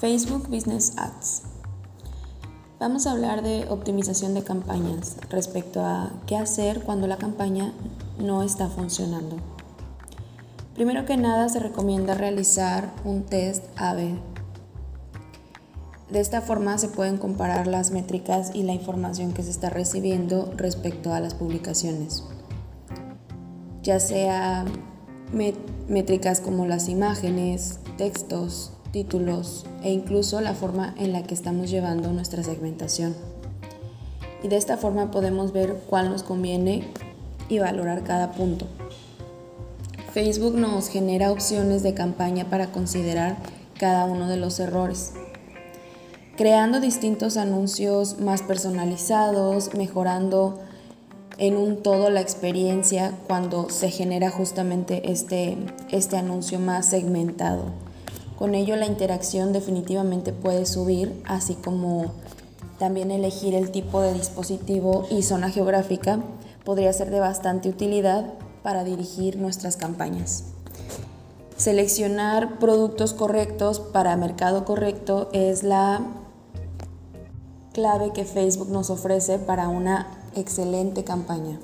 Facebook Business Ads. Vamos a hablar de optimización de campañas respecto a qué hacer cuando la campaña no está funcionando. Primero que nada se recomienda realizar un test AB. De esta forma se pueden comparar las métricas y la información que se está recibiendo respecto a las publicaciones, ya sea métricas como las imágenes, textos, títulos e incluso la forma en la que estamos llevando nuestra segmentación. Y de esta forma podemos ver cuál nos conviene y valorar cada punto. Facebook nos genera opciones de campaña para considerar cada uno de los errores, creando distintos anuncios más personalizados, mejorando en un todo la experiencia cuando se genera justamente este, este anuncio más segmentado. Con ello la interacción definitivamente puede subir, así como también elegir el tipo de dispositivo y zona geográfica podría ser de bastante utilidad para dirigir nuestras campañas. Seleccionar productos correctos para mercado correcto es la clave que Facebook nos ofrece para una excelente campaña.